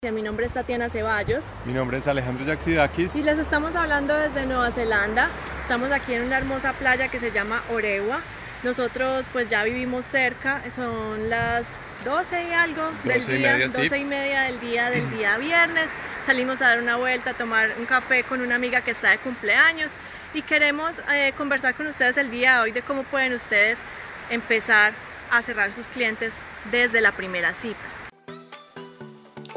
Mi nombre es Tatiana Ceballos. Mi nombre es Alejandro Yaxidakis. Y les estamos hablando desde Nueva Zelanda. Estamos aquí en una hermosa playa que se llama Orewa. Nosotros pues ya vivimos cerca, son las 12 y algo del día, y media, 12 y media del día del día viernes. Salimos a dar una vuelta, a tomar un café con una amiga que está de cumpleaños y queremos eh, conversar con ustedes el día de hoy de cómo pueden ustedes empezar a cerrar sus clientes desde la primera cita.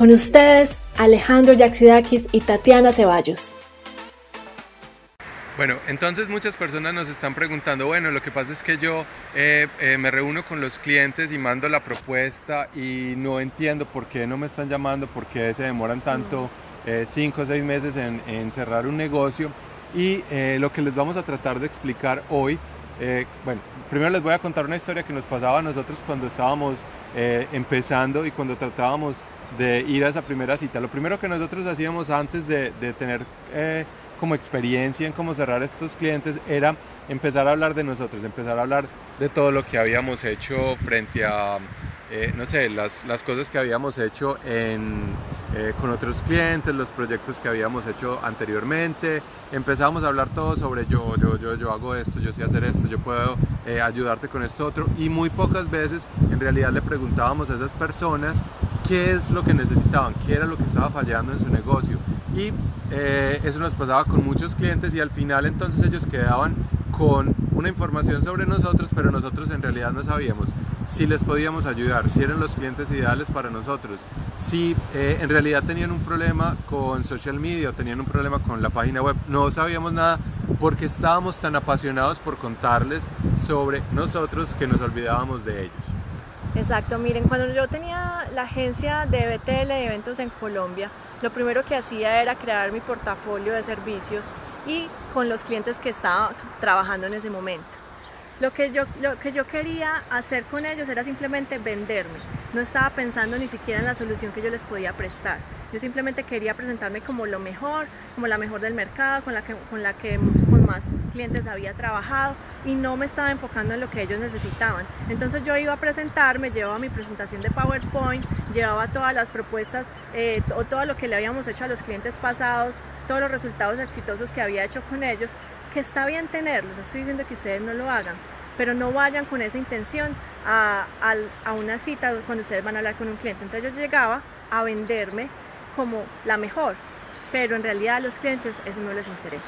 Con ustedes, Alejandro Yaxidakis y Tatiana Ceballos. Bueno, entonces muchas personas nos están preguntando, bueno, lo que pasa es que yo eh, eh, me reúno con los clientes y mando la propuesta y no entiendo por qué no me están llamando, por qué se demoran tanto, eh, cinco o seis meses en, en, cerrar un negocio. Y lo que les vamos a tratar de explicar hoy, bueno, primero les voy a contar una historia que nos pasaba a nosotros cuando estábamos empezando y cuando tratábamos de ir a esa primera cita. Lo primero que nosotros hacíamos antes de, tener eh, como experiencia en cómo cerrar estos clientes era empezar a hablar de nosotros, empezar a hablar de todo lo que habíamos hecho frente a, eh, no sé, las, las, cosas que habíamos hecho en, eh, con otros clientes, los proyectos que habíamos hecho anteriormente. Empezamos a hablar todo sobre yo, yo, yo, yo hago esto, yo sé hacer esto, yo puedo ayudarte con esto otro. Y muy pocas veces en realidad le preguntábamos a esas personas qué es lo que necesitaban, qué era lo que estaba fallando en su negocio. Y eh, eso nos pasaba con muchos clientes y al final entonces ellos quedaban con una información sobre nosotros, pero nosotros en realidad no sabíamos si les podíamos ayudar, si eran los clientes ideales para nosotros, si eh, en realidad tenían un problema con social media o tenían un problema con la página web. No sabíamos nada porque estábamos tan apasionados por contarles sobre nosotros que nos olvidábamos de ellos. Exacto, miren, cuando yo tenía la agencia de BTL de eventos en Colombia, lo primero que hacía era crear mi portafolio de servicios y con los clientes que estaba trabajando en ese momento. Lo que, yo, lo que yo quería hacer con ellos era simplemente venderme. No estaba pensando ni siquiera en la solución que yo les podía prestar. Yo simplemente quería presentarme como lo mejor, como la mejor del mercado, con la que con, la que, más clientes había trabajado y no me estaba enfocando en lo que ellos necesitaban. Entonces yo iba a presentarme, llevaba mi presentación de PowerPoint, llevaba todas las propuestas eh, o todo lo que le habíamos hecho a los clientes pasados, todos los resultados exitosos que había hecho con ellos que está bien tenerlos, estoy diciendo que ustedes no lo hagan, pero no vayan con esa intención a, a, una cita cuando ustedes van a hablar con un cliente. Entonces yo llegaba a venderme como la mejor, pero en realidad a los clientes eso no les interesa.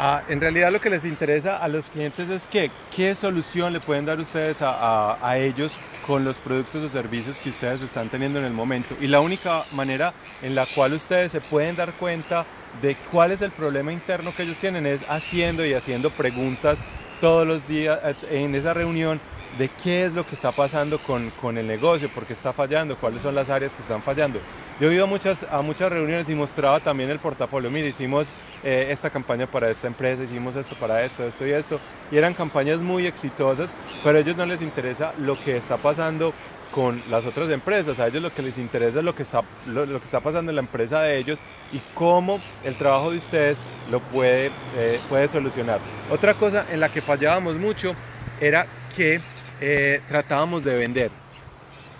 Ah, en realidad lo que les interesa a los clientes es que qué solución le pueden dar ustedes a, ellos con los productos o servicios que ustedes están teniendo en el momento. Y la única manera en la cual ustedes se pueden dar cuenta de cuál es el problema interno que ellos tienen es haciendo y haciendo preguntas todos los días eh, en esa reunión de qué es lo que está pasando con, con el negocio, por qué está fallando, cuáles son las áreas que están fallando. Yo he ido a muchas, a muchas reuniones y mostraba también el portafolio. Mire, hicimos eh, esta campaña para esta empresa, hicimos esto para esto, esto y esto. Y eran campañas muy exitosas, pero a ellos no les interesa lo que está pasando con las otras empresas. A ellos lo que les interesa es lo que está, lo, que está pasando en la empresa de ellos y cómo el trabajo de ustedes lo puede, eh, puede solucionar. Otra cosa en la que fallábamos mucho era que eh, tratábamos de vender.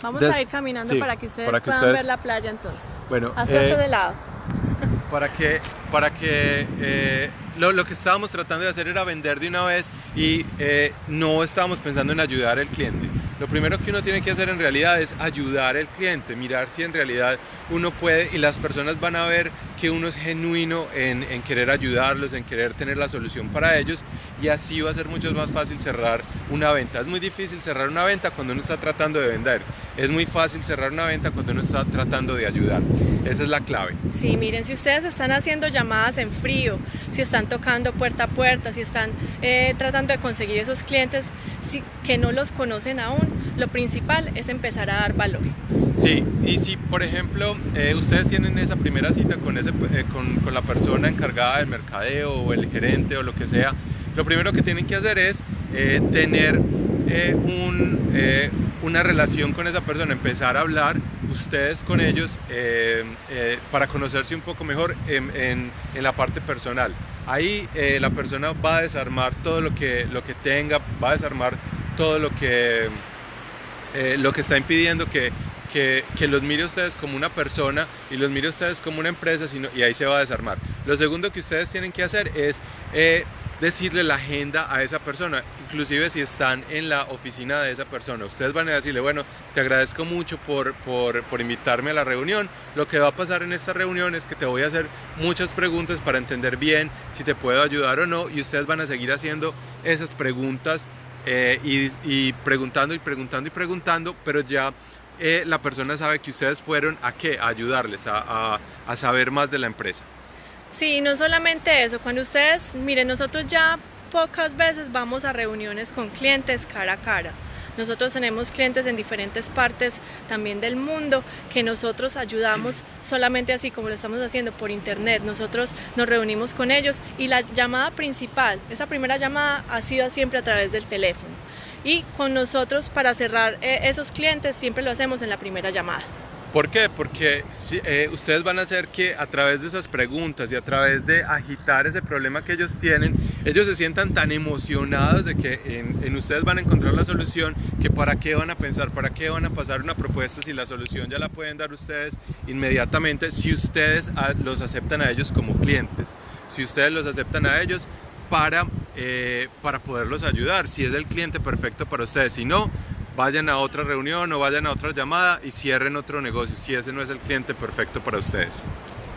Vamos a ir caminando para que ustedes puedan ver la playa entonces. Bueno, hasta este de lado. Para que, para que eh, lo, lo, que estábamos tratando de hacer era vender de una vez y eh, no estábamos pensando en ayudar al cliente. Lo primero que uno tiene que hacer en realidad es ayudar al cliente, mirar si en realidad uno puede y las personas van a ver que uno es genuino en, querer ayudarlos, en querer tener la solución para ellos y así va a ser mucho más fácil cerrar una venta. Es muy difícil cerrar una venta cuando uno está tratando de vender. Es muy fácil cerrar una venta cuando uno está tratando de ayudar. Esa es la clave. Sí, miren, si ustedes están haciendo llamadas en frío, si están tocando puerta a puerta, si están eh, tratando de conseguir esos clientes que no los conocen aún, lo principal es empezar a dar valor. Sí, y si por ejemplo eh, ustedes tienen esa primera cita con, ese, eh, con, con, la persona encargada del mercadeo o el gerente o lo que sea, lo primero que tienen que hacer es eh, tener un, una relación con esa persona, empezar a hablar ustedes con ellos para conocerse un poco mejor en, en, en la parte personal. Ahí la persona va a desarmar todo lo que, lo que tenga, va a desarmar todo lo que, lo que está impidiendo que que, los mire ustedes como una persona y los mire ustedes como una empresa y ahí se va a desarmar. Lo segundo que ustedes tienen que hacer es eh, decirle la agenda a esa persona, inclusive si están en la oficina de esa persona. Ustedes van a decirle, bueno, te agradezco mucho por, por, por invitarme a la reunión. Lo que va a pasar en esta reunión es que te voy a hacer muchas preguntas para entender bien si te puedo ayudar o no y ustedes van a seguir haciendo esas preguntas eh, y preguntando y preguntando y preguntando, pero ya eh, la persona sabe que ustedes fueron a qué, a ayudarles, a, a, saber más de la empresa. Sí, no solamente eso, cuando ustedes, miren, nosotros ya pocas veces vamos a reuniones con clientes cara a cara. Nosotros tenemos clientes en diferentes partes también del mundo que nosotros ayudamos solamente así como lo estamos haciendo por internet. Nosotros nos reunimos con ellos y la llamada principal, esa primera llamada ha sido siempre a través del teléfono y con nosotros para cerrar eh, esos clientes siempre lo hacemos en la primera llamada. ¿Por qué? Porque eh, ustedes van a hacer que a través de esas preguntas y a través de agitar ese problema que ellos tienen, ellos se sientan tan emocionados de que en, ustedes van a encontrar la solución, que para qué van a pensar, para qué van a pasar una propuesta si la solución ya la pueden dar ustedes inmediatamente, si ustedes los aceptan a ellos como clientes. Si ustedes los aceptan a ellos, para, eh, para poderlos ayudar, si es el cliente perfecto para ustedes. Si no, vayan a otra reunión o vayan a otra llamada y cierren otro negocio, si ese no es el cliente perfecto para ustedes.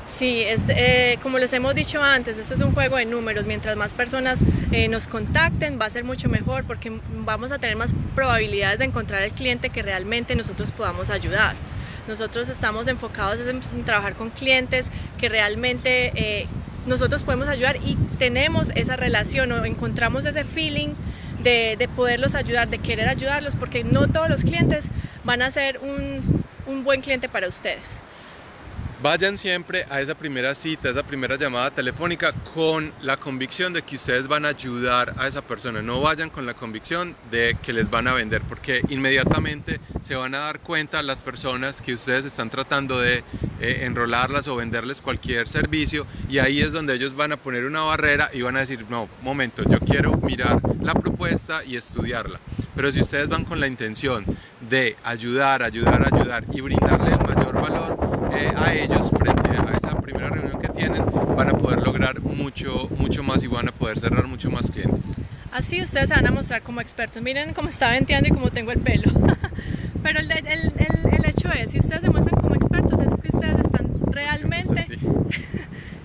Sí, es, eh, como les hemos dicho antes, esto es un juego de números. Mientras más personas eh, nos contacten, va a ser mucho mejor porque vamos a tener más probabilidades de encontrar el cliente que realmente nosotros podamos ayudar. Nosotros estamos enfocados en trabajar con clientes que realmente nosotros podemos ayudar y tenemos esa relación o encontramos ese feeling de, de poderlos ayudar, de querer ayudarlos, porque no todos los clientes van a ser un buen cliente para ustedes. Vayan siempre a esa primera cita, a esa primera llamada telefónica con la convicción de que ustedes van a ayudar a esa persona. No vayan con la convicción de que les van a vender, porque inmediatamente se van a dar cuenta las personas que ustedes están tratando de eh, enrolarlas o venderles cualquier servicio y ahí es donde ellos van a poner una barrera y van a decir, no, momento, yo quiero mirar la propuesta y estudiarla. Pero si ustedes van con la intención de ayudar, ayudar, ayudar y brindarle el eh, a ellos frente a esa primera reunión que tienen, van a poder lograr mucho, mucho más y van a poder cerrar mucho más clientes. Así ustedes se van a mostrar como expertos. Miren cómo está venteando y cómo tengo el pelo. Pero el, el, el, el, hecho es, si ustedes se muestran como expertos, es que ustedes están realmente...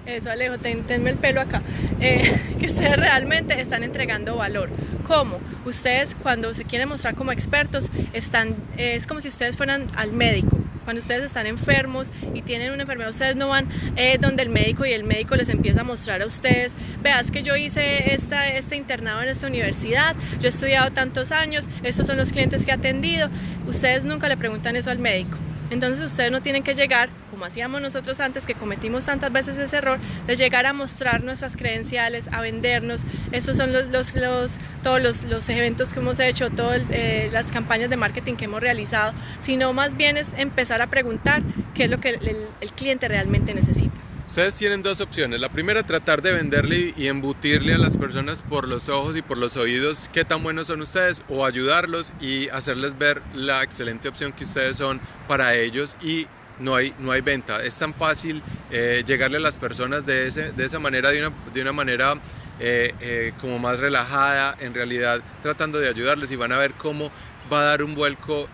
Eso, Alejo, tenme el pelo acá. Eh, que ustedes realmente están entregando valor. ¿Cómo? Ustedes cuando se quieren mostrar como expertos, están, es como si ustedes fueran al médico cuando ustedes están enfermos y tienen una enfermedad, ustedes no van eh, donde el médico y el médico les empieza a mostrar a ustedes, veas que yo hice este internado en esta universidad, yo he estudiado tantos años, estos son los clientes que he atendido. Ustedes nunca le preguntan eso al médico. Entonces ustedes no tienen que llegar, como hacíamos nosotros antes, que cometimos tantas veces ese error, de llegar a mostrar nuestras credenciales, a vendernos. Estos son los, los, los todos los, los, eventos que hemos hecho, todas eh, las campañas de marketing que hemos realizado, sino más bien es empezar a preguntar qué es lo que el, el cliente realmente necesita. Ustedes tienen dos opciones. La primera, tratar de venderle y embutirle a las personas por los ojos y por los oídos qué tan buenos son ustedes o ayudarlos y hacerles ver la excelente opción que ustedes son para ellos y no hay, no hay venta. Es tan fácil eh, llegarle a las personas de, ese, de esa manera, de una, de una manera eh, eh, como más relajada, en realidad tratando de ayudarles y van a ver cómo va a dar un vuelco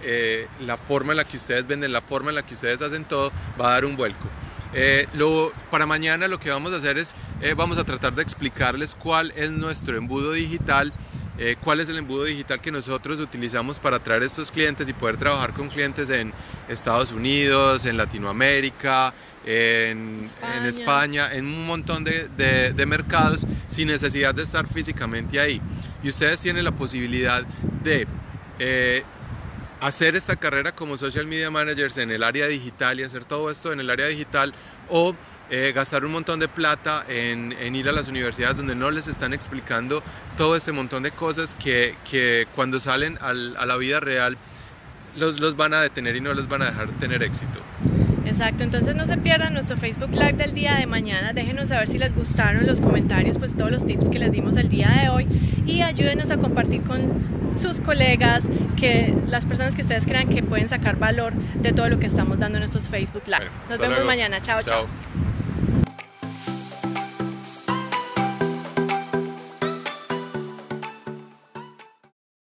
la forma en la que ustedes venden, la forma en la que ustedes hacen todo, va a dar un vuelco. Para mañana lo que vamos a hacer es, vamos a tratar de explicarles cuál es nuestro embudo digital, eh, cuál es el embudo digital que nosotros utilizamos para atraer estos clientes y poder trabajar con clientes en Estados Unidos, en Latinoamérica, en España, en, España, en un montón de, de, de mercados sin necesidad de estar físicamente ahí. Y ustedes tienen la posibilidad de hacer esta carrera como social media managers en el área digital y hacer todo esto en el área digital o eh, gastar un montón de plata en, ir a las universidades donde no les están explicando todo este montón de cosas que, que cuando salen a la vida real los, los van a detener y no los van a dejar tener éxito. Exacto, entonces no se pierdan nuestro Facebook Live del día de mañana, déjenos saber si les gustaron los comentarios, pues todos los tips que les dimos el día de hoy y ayúdenos a compartir con sus colegas, que las personas que ustedes crean que pueden sacar valor de todo lo que estamos dando en estos Facebook Live. Nos vemos mañana, chao. chao.